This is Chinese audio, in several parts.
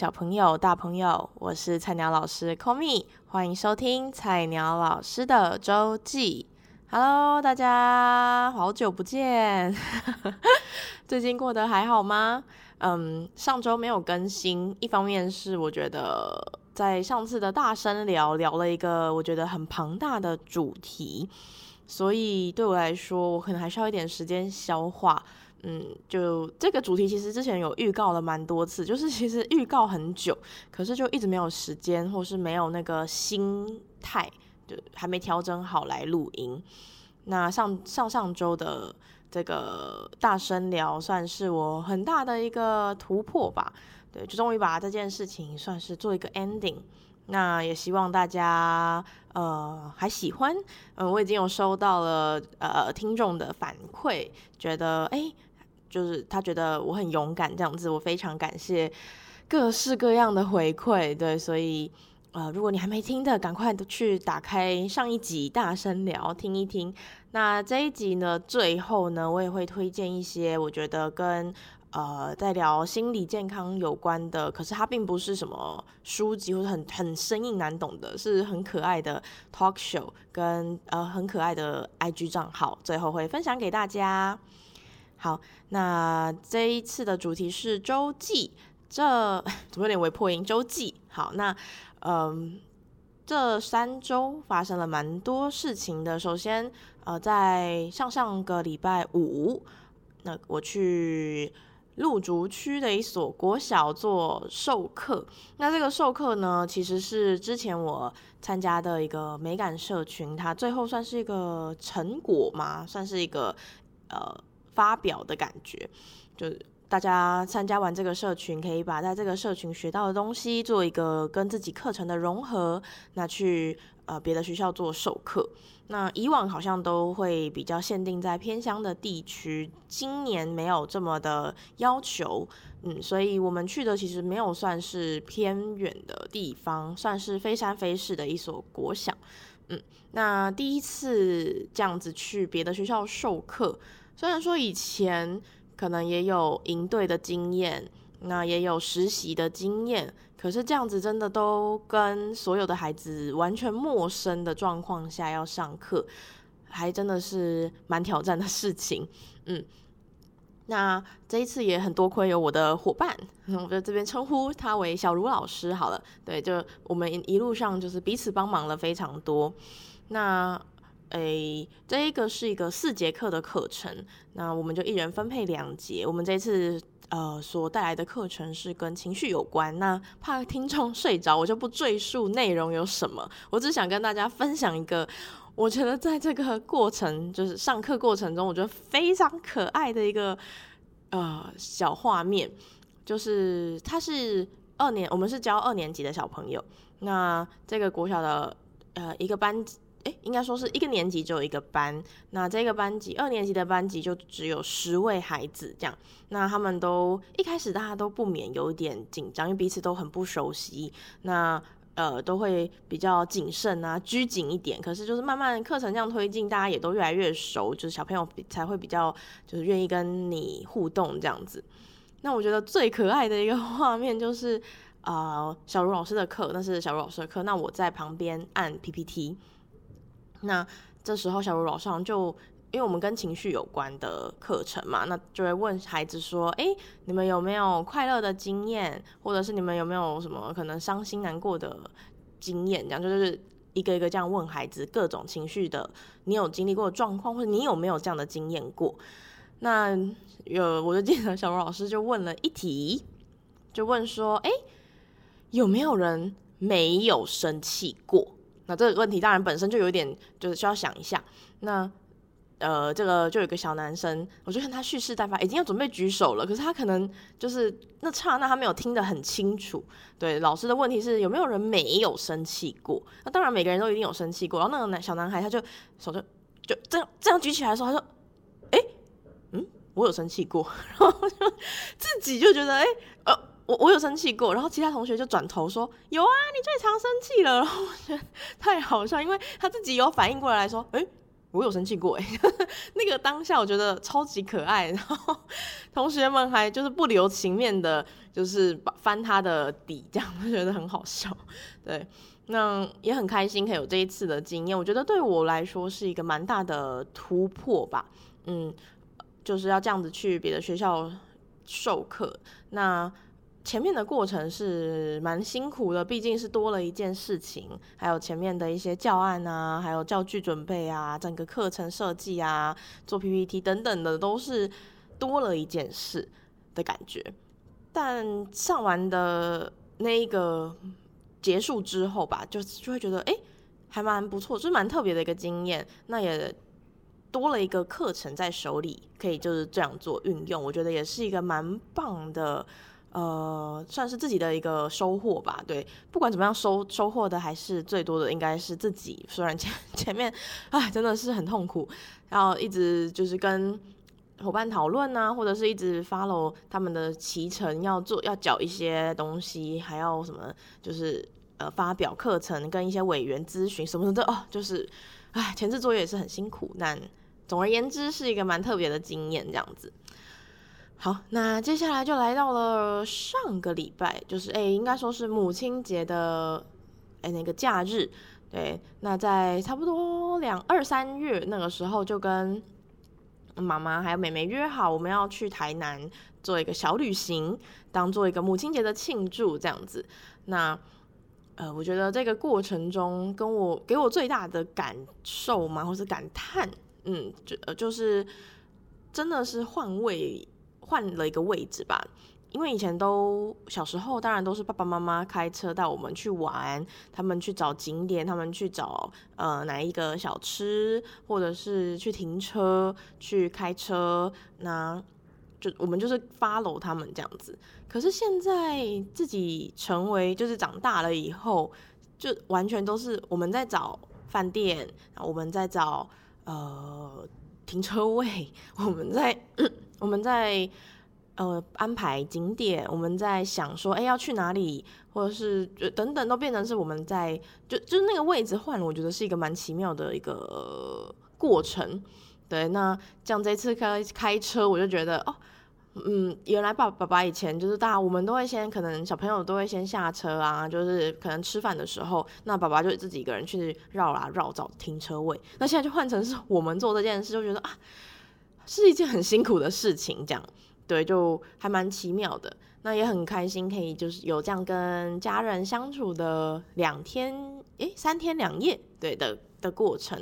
小朋友、大朋友，我是菜鸟老师 Komi，欢迎收听菜鸟老师的周记。Hello，大家好久不见，最近过得还好吗？嗯，上周没有更新，一方面是我觉得在上次的大声聊聊了一个我觉得很庞大的主题，所以对我来说，我可能还需要一点时间消化。嗯，就这个主题其实之前有预告了蛮多次，就是其实预告很久，可是就一直没有时间，或是没有那个心态，就还没调整好来录音。那上上上周的这个大声聊，算是我很大的一个突破吧。对，就终于把这件事情算是做一个 ending。那也希望大家呃还喜欢。嗯、呃，我已经有收到了呃听众的反馈，觉得哎。就是他觉得我很勇敢这样子，我非常感谢各式各样的回馈，对，所以呃，如果你还没听的，赶快去打开上一集大声聊听一听。那这一集呢，最后呢，我也会推荐一些我觉得跟呃在聊心理健康有关的，可是它并不是什么书籍或者很很生硬难懂的，是很可爱的 talk show 跟呃很可爱的 IG 账号，最后会分享给大家。好，那这一次的主题是周记，这 怎么有点微破音？周记。好，那嗯，这三周发生了蛮多事情的。首先，呃，在上上个礼拜五，那我去芦竹区的一所国小做授课。那这个授课呢，其实是之前我参加的一个美感社群，它最后算是一个成果嘛，算是一个呃。发表的感觉，就大家参加完这个社群，可以把在这个社群学到的东西做一个跟自己课程的融合，那去呃别的学校做授课。那以往好像都会比较限定在偏乡的地区，今年没有这么的要求，嗯，所以我们去的其实没有算是偏远的地方，算是非山非市的一所国小，嗯，那第一次这样子去别的学校授课。虽然说以前可能也有营队的经验，那也有实习的经验，可是这样子真的都跟所有的孩子完全陌生的状况下要上课，还真的是蛮挑战的事情。嗯，那这一次也很多亏有我的伙伴，我在这边称呼他为小茹老师好了。对，就我们一路上就是彼此帮忙了非常多。那。诶，这一个是一个四节课的课程，那我们就一人分配两节。我们这次呃所带来的课程是跟情绪有关，那怕听众睡着，我就不赘述内容有什么。我只想跟大家分享一个，我觉得在这个过程，就是上课过程中，我觉得非常可爱的一个呃小画面，就是他是二年，我们是教二年级的小朋友，那这个国小的呃一个班级。诶，应该说是一个年级只有一个班，那这个班级二年级的班级就只有十位孩子这样，那他们都一开始大家都不免有一点紧张，因为彼此都很不熟悉，那呃都会比较谨慎啊，拘谨一点。可是就是慢慢课程这样推进，大家也都越来越熟，就是小朋友才会比较就是愿意跟你互动这样子。那我觉得最可爱的一个 画面就是呃小茹老师的课，那是小茹老师的课，那我在旁边按 PPT。那这时候，小茹老师就因为我们跟情绪有关的课程嘛，那就会问孩子说：“哎，你们有没有快乐的经验，或者是你们有没有什么可能伤心难过的经验？”这样就是一个一个这样问孩子各种情绪的，你有经历过的状况，或者你有没有这样的经验过？那有，我就记得小茹老师就问了一题，就问说：“哎，有没有人没有生气过？”那这个问题当然本身就有点，就是需要想一下。那呃，这个就有个小男生，我就看他蓄势待发，已经要准备举手了，可是他可能就是那刹那他没有听得很清楚。对，老师的问题是有没有人没有生气过？那当然每个人都一定有生气过。然后那个男小男孩他就手就就这样这样举起来的时候，他说：“哎，嗯，我有生气过。”然后就自己就觉得哎呃。我我有生气过，然后其他同学就转头说有啊，你最常生气了。然后我觉得太好笑，因为他自己有反应过来，说，诶，我有生气过哎，那个当下我觉得超级可爱，然后同学们还就是不留情面的，就是翻他的底，这样我觉得很好笑。对，那也很开心可以有这一次的经验，我觉得对我来说是一个蛮大的突破吧。嗯，就是要这样子去别的学校授课，那。前面的过程是蛮辛苦的，毕竟是多了一件事情，还有前面的一些教案啊，还有教具准备啊，整个课程设计啊，做 PPT 等等的，都是多了一件事的感觉。但上完的那一个结束之后吧，就就会觉得，哎、还蛮不错，就是蛮特别的一个经验。那也多了一个课程在手里，可以就是这样做运用，我觉得也是一个蛮棒的。呃，算是自己的一个收获吧。对，不管怎么样，收收获的还是最多的，应该是自己。虽然前 前面，哎，真的是很痛苦，然后一直就是跟伙伴讨论啊，或者是一直 follow 他们的骑程，要做要缴一些东西，还要什么，就是呃发表课程，跟一些委员咨询什么的哦，就是哎，前置作业也是很辛苦。但总而言之，是一个蛮特别的经验，这样子。好，那接下来就来到了上个礼拜，就是哎，应该说是母亲节的哎那个假日，对，那在差不多两二三月那个时候，就跟妈妈还有妹妹约好，我们要去台南做一个小旅行，当做一个母亲节的庆祝这样子。那呃，我觉得这个过程中，跟我给我最大的感受嘛，或是感叹，嗯，就呃就是真的是换位。换了一个位置吧，因为以前都小时候，当然都是爸爸妈妈开车带我们去玩，他们去找景点，他们去找呃哪一个小吃，或者是去停车去开车，那就我们就是 follow 他们这样子。可是现在自己成为就是长大了以后，就完全都是我们在找饭店，我们在找呃停车位，我们在。我们在呃安排景点，我们在想说，哎，要去哪里，或者是等等，都变成是我们在就就是那个位置换了，我觉得是一个蛮奇妙的一个过程。对，那像这次开开车，我就觉得哦，嗯，原来爸爸爸以前就是大家我们都会先可能小朋友都会先下车啊，就是可能吃饭的时候，那爸爸就自己一个人去绕啊绕找停车位。那现在就换成是我们做这件事，就觉得啊。是一件很辛苦的事情，这样对，就还蛮奇妙的。那也很开心，可以就是有这样跟家人相处的两天，诶，三天两夜，对的的过程。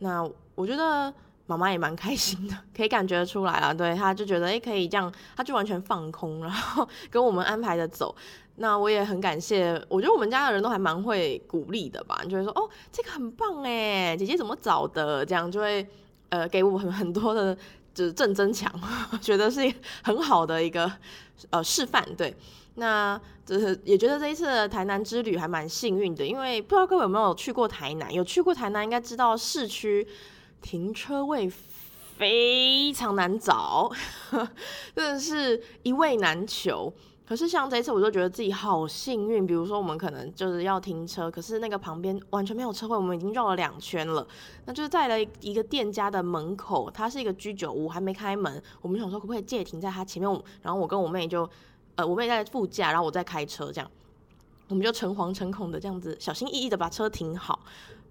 那我觉得妈妈也蛮开心的，可以感觉出来啊。对，她就觉得诶，可以这样，她就完全放空，然后 跟我们安排的走。那我也很感谢，我觉得我们家的人都还蛮会鼓励的吧，就会说哦，这个很棒诶，姐姐怎么找的？这样就会呃给我很很多的。就是正增强，觉得是很好的一个呃示范。对，那就是也觉得这一次的台南之旅还蛮幸运的，因为不知道各位有没有去过台南？有去过台南应该知道市区停车位非常难找，真的是一位难求。可是像这一次，我就觉得自己好幸运。比如说，我们可能就是要停车，可是那个旁边完全没有车位，我们已经绕了两圈了。那就是在了一个店家的门口，它是一个居酒屋，还没开门。我们想说可不可以借停在它前面，然后我跟我妹就，呃，我妹在副驾，然后我在开车，这样我们就诚惶诚恐的这样子，小心翼翼的把车停好，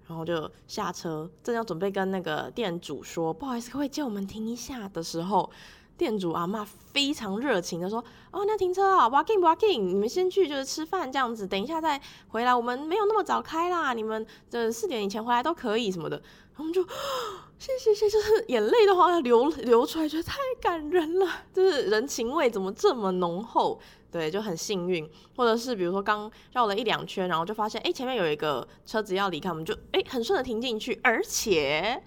然后就下车，正要准备跟那个店主说不好意思，可不可以借我们停一下的时候。店主阿妈非常热情的说：“哦，那停车啊，walking walking，你们先去就是吃饭这样子，等一下再回来。我们没有那么早开啦，你们这四点以前回来都可以什么的。”我们就谢谢谢谢，就是眼泪都好像流流出来，觉得太感人了，就是人情味怎么这么浓厚？对，就很幸运，或者是比如说刚绕了一两圈，然后就发现哎，前面有一个车子要离开，我们就哎很顺的停进去，而且。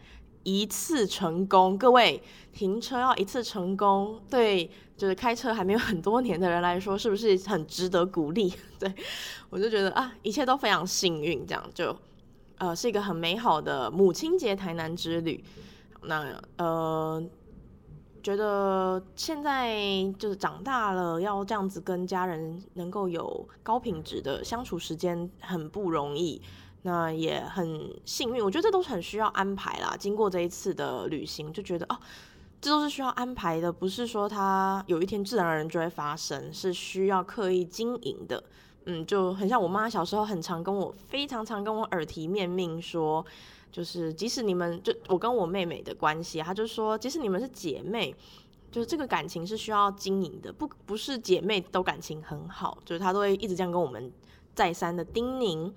一次成功，各位停车要一次成功，对，就是开车还没有很多年的人来说，是不是很值得鼓励？对，我就觉得啊，一切都非常幸运，这样就呃是一个很美好的母亲节台南之旅。那呃，觉得现在就是长大了，要这样子跟家人能够有高品质的相处时间很不容易。那也很幸运，我觉得这都是很需要安排啦。经过这一次的旅行，就觉得哦，这都是需要安排的，不是说它有一天自然而然就会发生，是需要刻意经营的。嗯，就很像我妈小时候很常跟我，非常常跟我耳提面命说，就是即使你们就我跟我妹妹的关系，她就说，即使你们是姐妹。就是这个感情是需要经营的，不不是姐妹都感情很好，就是她都会一直这样跟我们再三的叮咛。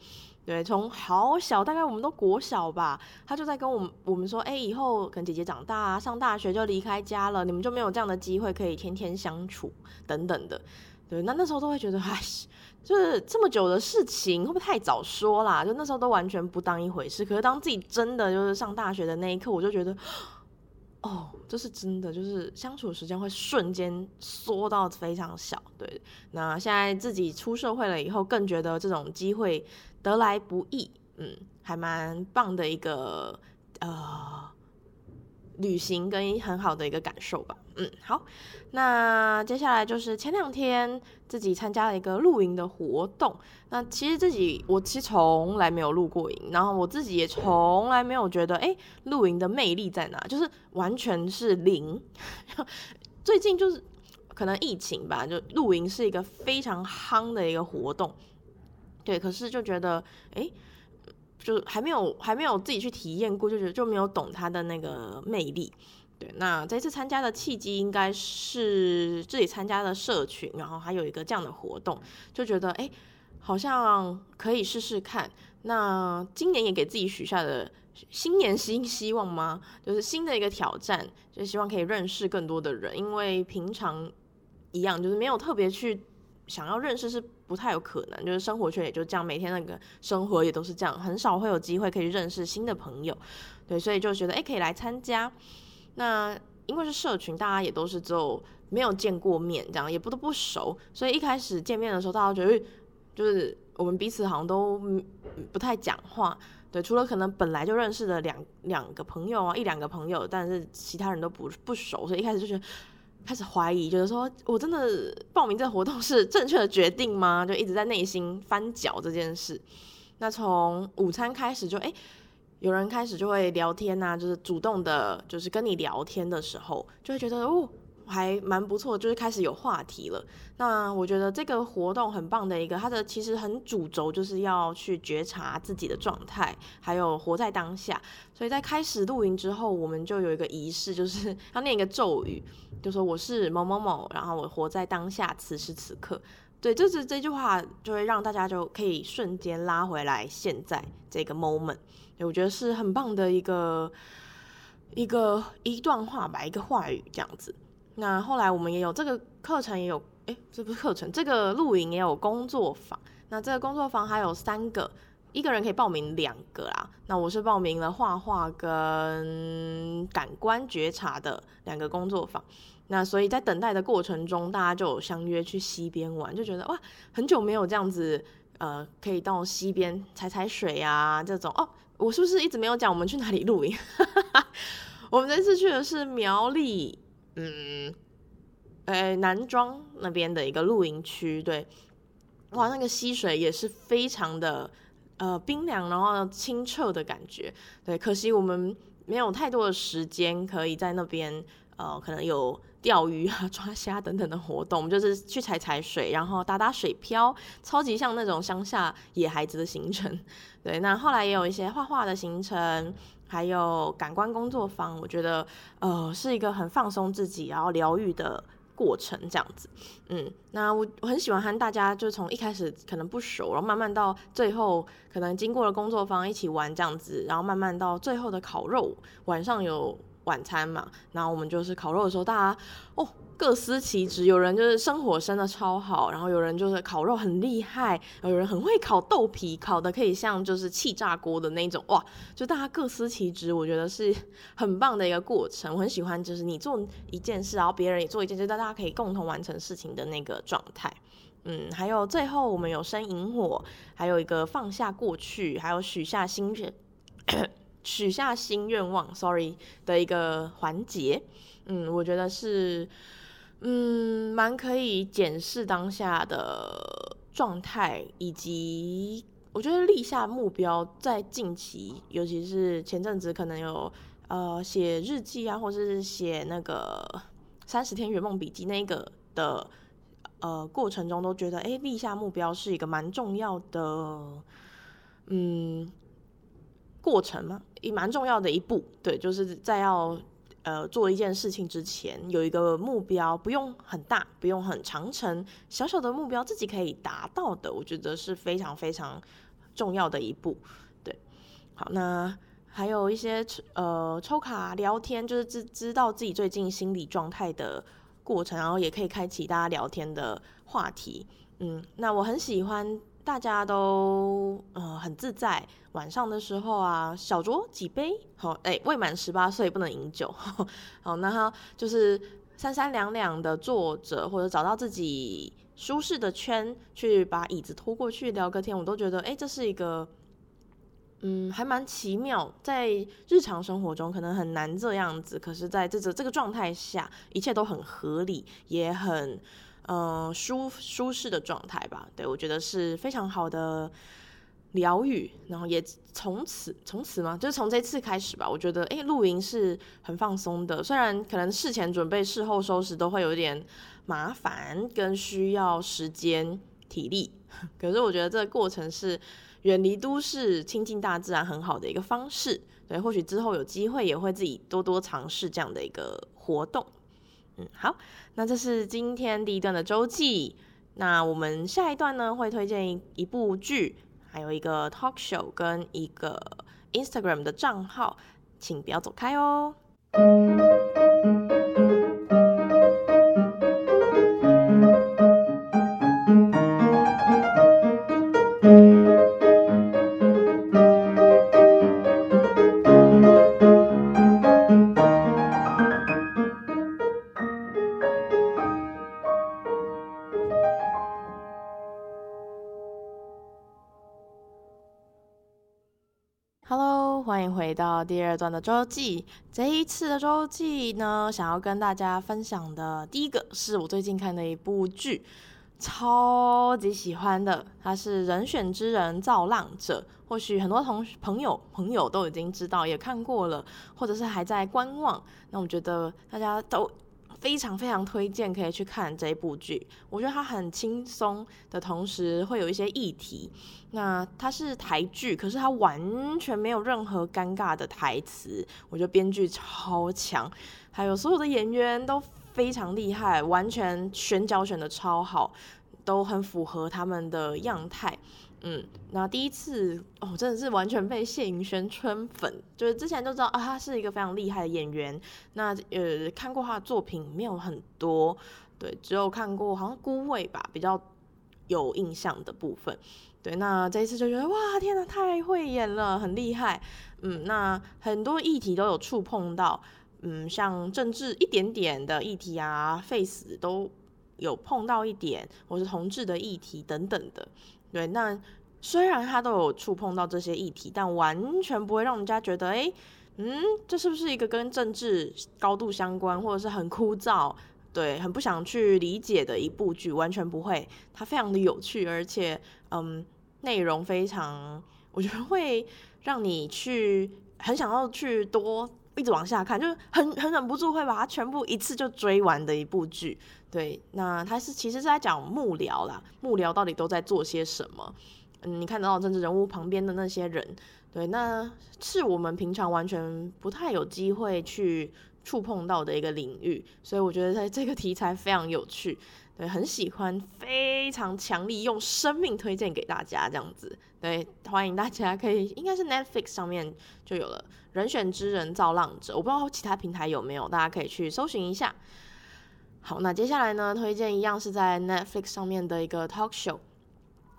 对，从好小，大概我们都国小吧，他就在跟我们我们说，哎，以后可能姐姐长大啊，上大学就离开家了，你们就没有这样的机会可以天天相处等等的。对，那那时候都会觉得，哎，就是这么久的事情，会不会太早说啦？就那时候都完全不当一回事。可是当自己真的就是上大学的那一刻，我就觉得。哦，这是真的，就是相处时间会瞬间缩到非常小。对，那现在自己出社会了以后，更觉得这种机会得来不易，嗯，还蛮棒的一个呃。旅行跟很好的一个感受吧，嗯，好，那接下来就是前两天自己参加了一个露营的活动。那其实自己我其实从来没有露过营，然后我自己也从来没有觉得，哎，露营的魅力在哪？就是完全是零。最近就是可能疫情吧，就露营是一个非常夯的一个活动，对，可是就觉得，哎。就还没有还没有自己去体验过，就觉得就没有懂它的那个魅力。对，那这次参加的契机应该是自己参加的社群，然后还有一个这样的活动，就觉得哎，好像可以试试看。那今年也给自己许下的新年新希望吗？就是新的一个挑战，就希望可以认识更多的人，因为平常一样就是没有特别去。想要认识是不太有可能，就是生活圈也就这样，每天那个生活也都是这样，很少会有机会可以认识新的朋友，对，所以就觉得哎，可以来参加。那因为是社群，大家也都是只有没有见过面，这样也不都不熟，所以一开始见面的时候，大家觉得就是我们彼此好像都不太讲话，对，除了可能本来就认识的两两个朋友啊，一两个朋友，但是其他人都不不熟，所以一开始就觉得。开始怀疑，觉得说我真的报名这个活动是正确的决定吗？就一直在内心翻搅这件事。那从午餐开始就哎，有人开始就会聊天呐、就是主动的，就是跟你聊天的时候，就会觉得哦。还蛮不错，就是开始有话题了。那我觉得这个活动很棒的一个，它的其实很主轴就是要去觉察自己的状态，还有活在当下。所以在开始露营之后，我们就有一个仪式，就是 要念一个咒语，就说我是某某某，然后我活在当下，此时此刻。对，就是这句话就会让大家就可以瞬间拉回来现在这个 moment。对，我觉得是很棒的一个一个一段话吧，一个话语这样子。那后来我们也有这个课程，也有诶，这不是课程，这个露营也有工作坊。那这个工作坊还有三个，一个人可以报名两个啦。那我是报名了画画跟感官觉察的两个工作坊。那所以在等待的过程中，大家就有相约去溪边玩，就觉得哇，很久没有这样子，呃，可以到溪边踩踩水啊这种。哦，我是不是一直没有讲我们去哪里露营？我们这次去的是苗栗。嗯，呃，南庄那边的一个露营区，对，哇，那个溪水也是非常的呃冰凉，然后清澈的感觉，对，可惜我们没有太多的时间可以在那边呃，可能有钓鱼啊、抓虾等等的活动，就是去踩踩水，然后打打水漂，超级像那种乡下野孩子的行程，对，那后来也有一些画画的行程。还有感官工作坊，我觉得呃是一个很放松自己，然后疗愈的过程，这样子。嗯，那我我很喜欢和大家，就从一开始可能不熟，然后慢慢到最后，可能经过了工作坊一起玩这样子，然后慢慢到最后的烤肉，晚上有晚餐嘛，然后我们就是烤肉的时候，大家哦。各司其职，有人就是生火生的超好，然后有人就是烤肉很厉害，有人很会烤豆皮，烤的可以像就是气炸锅的那种，哇！就大家各司其职，我觉得是很棒的一个过程。我很喜欢就是你做一件事，然后别人也做一件事，大家可以共同完成事情的那个状态。嗯，还有最后我们有生萤火，还有一个放下过去，还有许下心愿，许下新愿望，sorry 的一个环节。嗯，我觉得是。嗯，蛮可以检视当下的状态，以及我觉得立下目标，在近期，尤其是前阵子，可能有呃写日记啊，或者是写那个三十天圆梦笔记那个的呃过程中，都觉得哎，立下目标是一个蛮重要的，嗯，过程嘛，也蛮重要的一步。对，就是在要呃做一件事情之前，有一个目标，不用很大，不用很长程，小小的目标自己可以达到的，我觉得是非常非常。重要的一步，对，好，那还有一些呃抽卡聊天，就是知知道自己最近心理状态的过程，然后也可以开启大家聊天的话题，嗯，那我很喜欢大家都呃很自在，晚上的时候啊，小酌几杯，好，哎、未满十八岁不能饮酒，好，那他就是三三两两的坐着，或者找到自己。舒适的圈，去把椅子拖过去聊个天，我都觉得，哎，这是一个，嗯，还蛮奇妙。在日常生活中可能很难这样子，可是在这这这个状态下，一切都很合理，也很，呃，舒舒适的状态吧。对，我觉得是非常好的。疗愈，然后也从此从此嘛，就是从这次开始吧。我觉得，哎，露营是很放松的。虽然可能事前准备、事后收拾都会有点麻烦，跟需要时间、体力，可是我觉得这个过程是远离都市、亲近大自然很好的一个方式。对，或许之后有机会也会自己多多尝试这样的一个活动。嗯，好，那这是今天第一段的周记。那我们下一段呢，会推荐一部剧。还有一个 talk show 跟一个 Instagram 的账号，请不要走开哦。第二段的周记。这一次的周记呢，想要跟大家分享的第一个是我最近看的一部剧，超级喜欢的。它是《人选之人造浪者》，或许很多同朋友朋友都已经知道，也看过了，或者是还在观望。那我觉得大家都。非常非常推荐可以去看这一部剧，我觉得它很轻松的同时会有一些议题。那它是台剧，可是它完全没有任何尴尬的台词，我觉得编剧超强，还有所有的演员都非常厉害，完全选角选的超好，都很符合他们的样态。嗯，那第一次哦，真的是完全被谢盈萱圈粉，就是之前就知道啊，他是一个非常厉害的演员。那呃，看过他的作品没有很多，对，只有看过好像《孤味》吧，比较有印象的部分。对，那这一次就觉得哇，天哪，太会演了，很厉害。嗯，那很多议题都有触碰到，嗯，像政治一点点的议题啊，face 都有碰到一点，或是同志的议题等等的。对，那虽然他都有触碰到这些议题，但完全不会让人家觉得，哎，嗯，这是不是一个跟政治高度相关，或者是很枯燥，对，很不想去理解的一部剧，完全不会。它非常的有趣，而且，嗯，内容非常，我觉得会让你去很想要去多一直往下看，就是很很忍不住会把它全部一次就追完的一部剧。对，那它是其实是在讲幕僚啦，幕僚到底都在做些什么？嗯，你看得到政治人物旁边的那些人，对，那是我们平常完全不太有机会去触碰到的一个领域，所以我觉得在这个题材非常有趣，对，很喜欢，非常强力用生命推荐给大家这样子，对，欢迎大家可以，应该是 Netflix 上面就有了《人选之人造浪者》，我不知道其他平台有没有，大家可以去搜寻一下。好，那接下来呢，推荐一样是在 Netflix 上面的一个 talk show，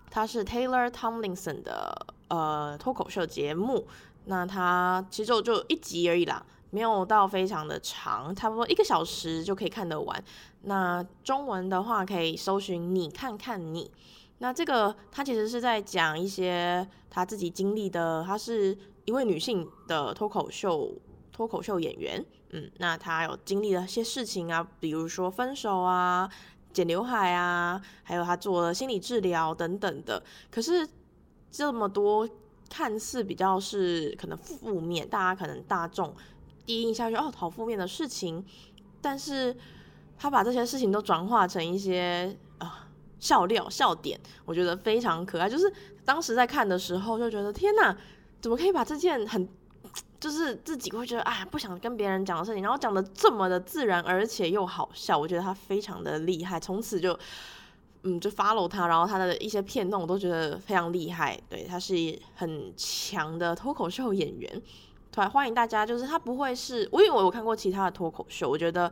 它是 Taylor Tomlinson 的呃脱口秀节目。那它其实就就一集而已啦，没有到非常的长，差不多一个小时就可以看得完。那中文的话可以搜寻你看看你。那这个他其实是在讲一些他自己经历的，她是一位女性的脱口秀脱口秀演员。嗯，那他有经历了些事情啊，比如说分手啊、剪刘海啊，还有他做了心理治疗等等的。可是这么多看似比较是可能负面，大家可能大众第一印象就哦，好负面的事情，但是他把这些事情都转化成一些啊、呃、笑料笑点，我觉得非常可爱。就是当时在看的时候就觉得天哪，怎么可以把这件很就是自己会觉得哎不想跟别人讲的事情，然后讲得这么的自然，而且又好笑，我觉得他非常的厉害。从此就。嗯，就 follow 他，然后他的一些片段我都觉得非常厉害。对，他是很强的脱口秀演员。对，欢迎大家。就是他不会是，我因为我有看过其他的脱口秀，我觉得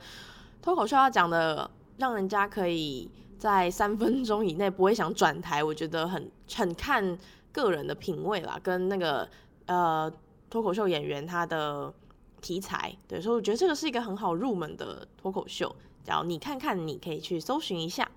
脱口秀要讲的让人家可以在三分钟以内不会想转台，我觉得很很看个人的品味啦，跟那个呃脱口秀演员他的题材。对，所以我觉得这个是一个很好入门的脱口秀。只要你看看，你可以去搜寻一下。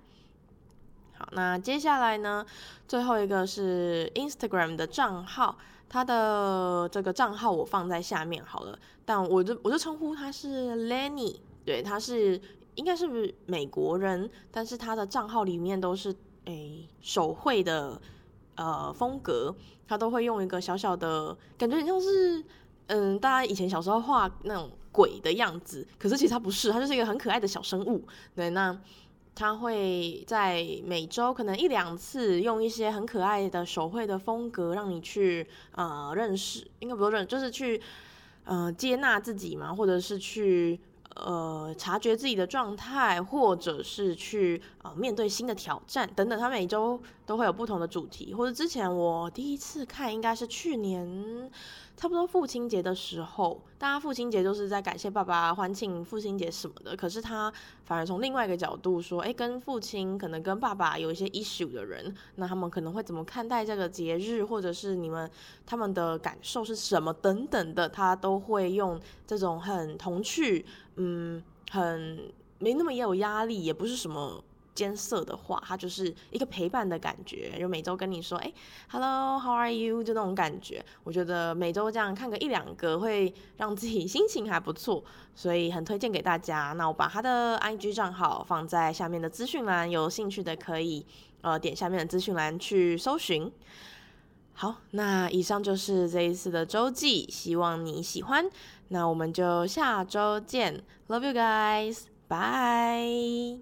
好那接下来呢，最后一个是 Instagram 的账号，他的这个账号我放在下面好了，但我就我就称呼他是 Lenny，对，他是应该是美国人，但是他的账号里面都是诶手绘的呃风格，他都会用一个小小的感觉，像是嗯大家以前小时候画那种鬼的样子，可是其实他不是，他就是一个很可爱的小生物，对，那。他会在每周可能一两次，用一些很可爱的手绘的风格，让你去呃认识，应该不说认，就是去呃接纳自己嘛，或者是去呃察觉自己的状态，或者是去呃面对新的挑战等等。他每周都会有不同的主题，或者之前我第一次看应该是去年。差不多父亲节的时候，大家父亲节就是在感谢爸爸、欢庆父亲节什么的。可是他反而从另外一个角度说，哎，跟父亲可能跟爸爸有一些 issue 的人，那他们可能会怎么看待这个节日，或者是你们他们的感受是什么等等的，他都会用这种很童趣，嗯，很没那么也有压力，也不是什么。艰涩的话，它就是一个陪伴的感觉，就每周跟你说，哎，Hello，How are you？就那种感觉。我觉得每周这样看个一两个，会让自己心情还不错，所以很推荐给大家。那我把他的 IG 账号放在下面的资讯栏，有兴趣的可以呃点下面的资讯栏去搜寻。好，那以上就是这一次的周记，希望你喜欢。那我们就下周见，Love you guys，bye。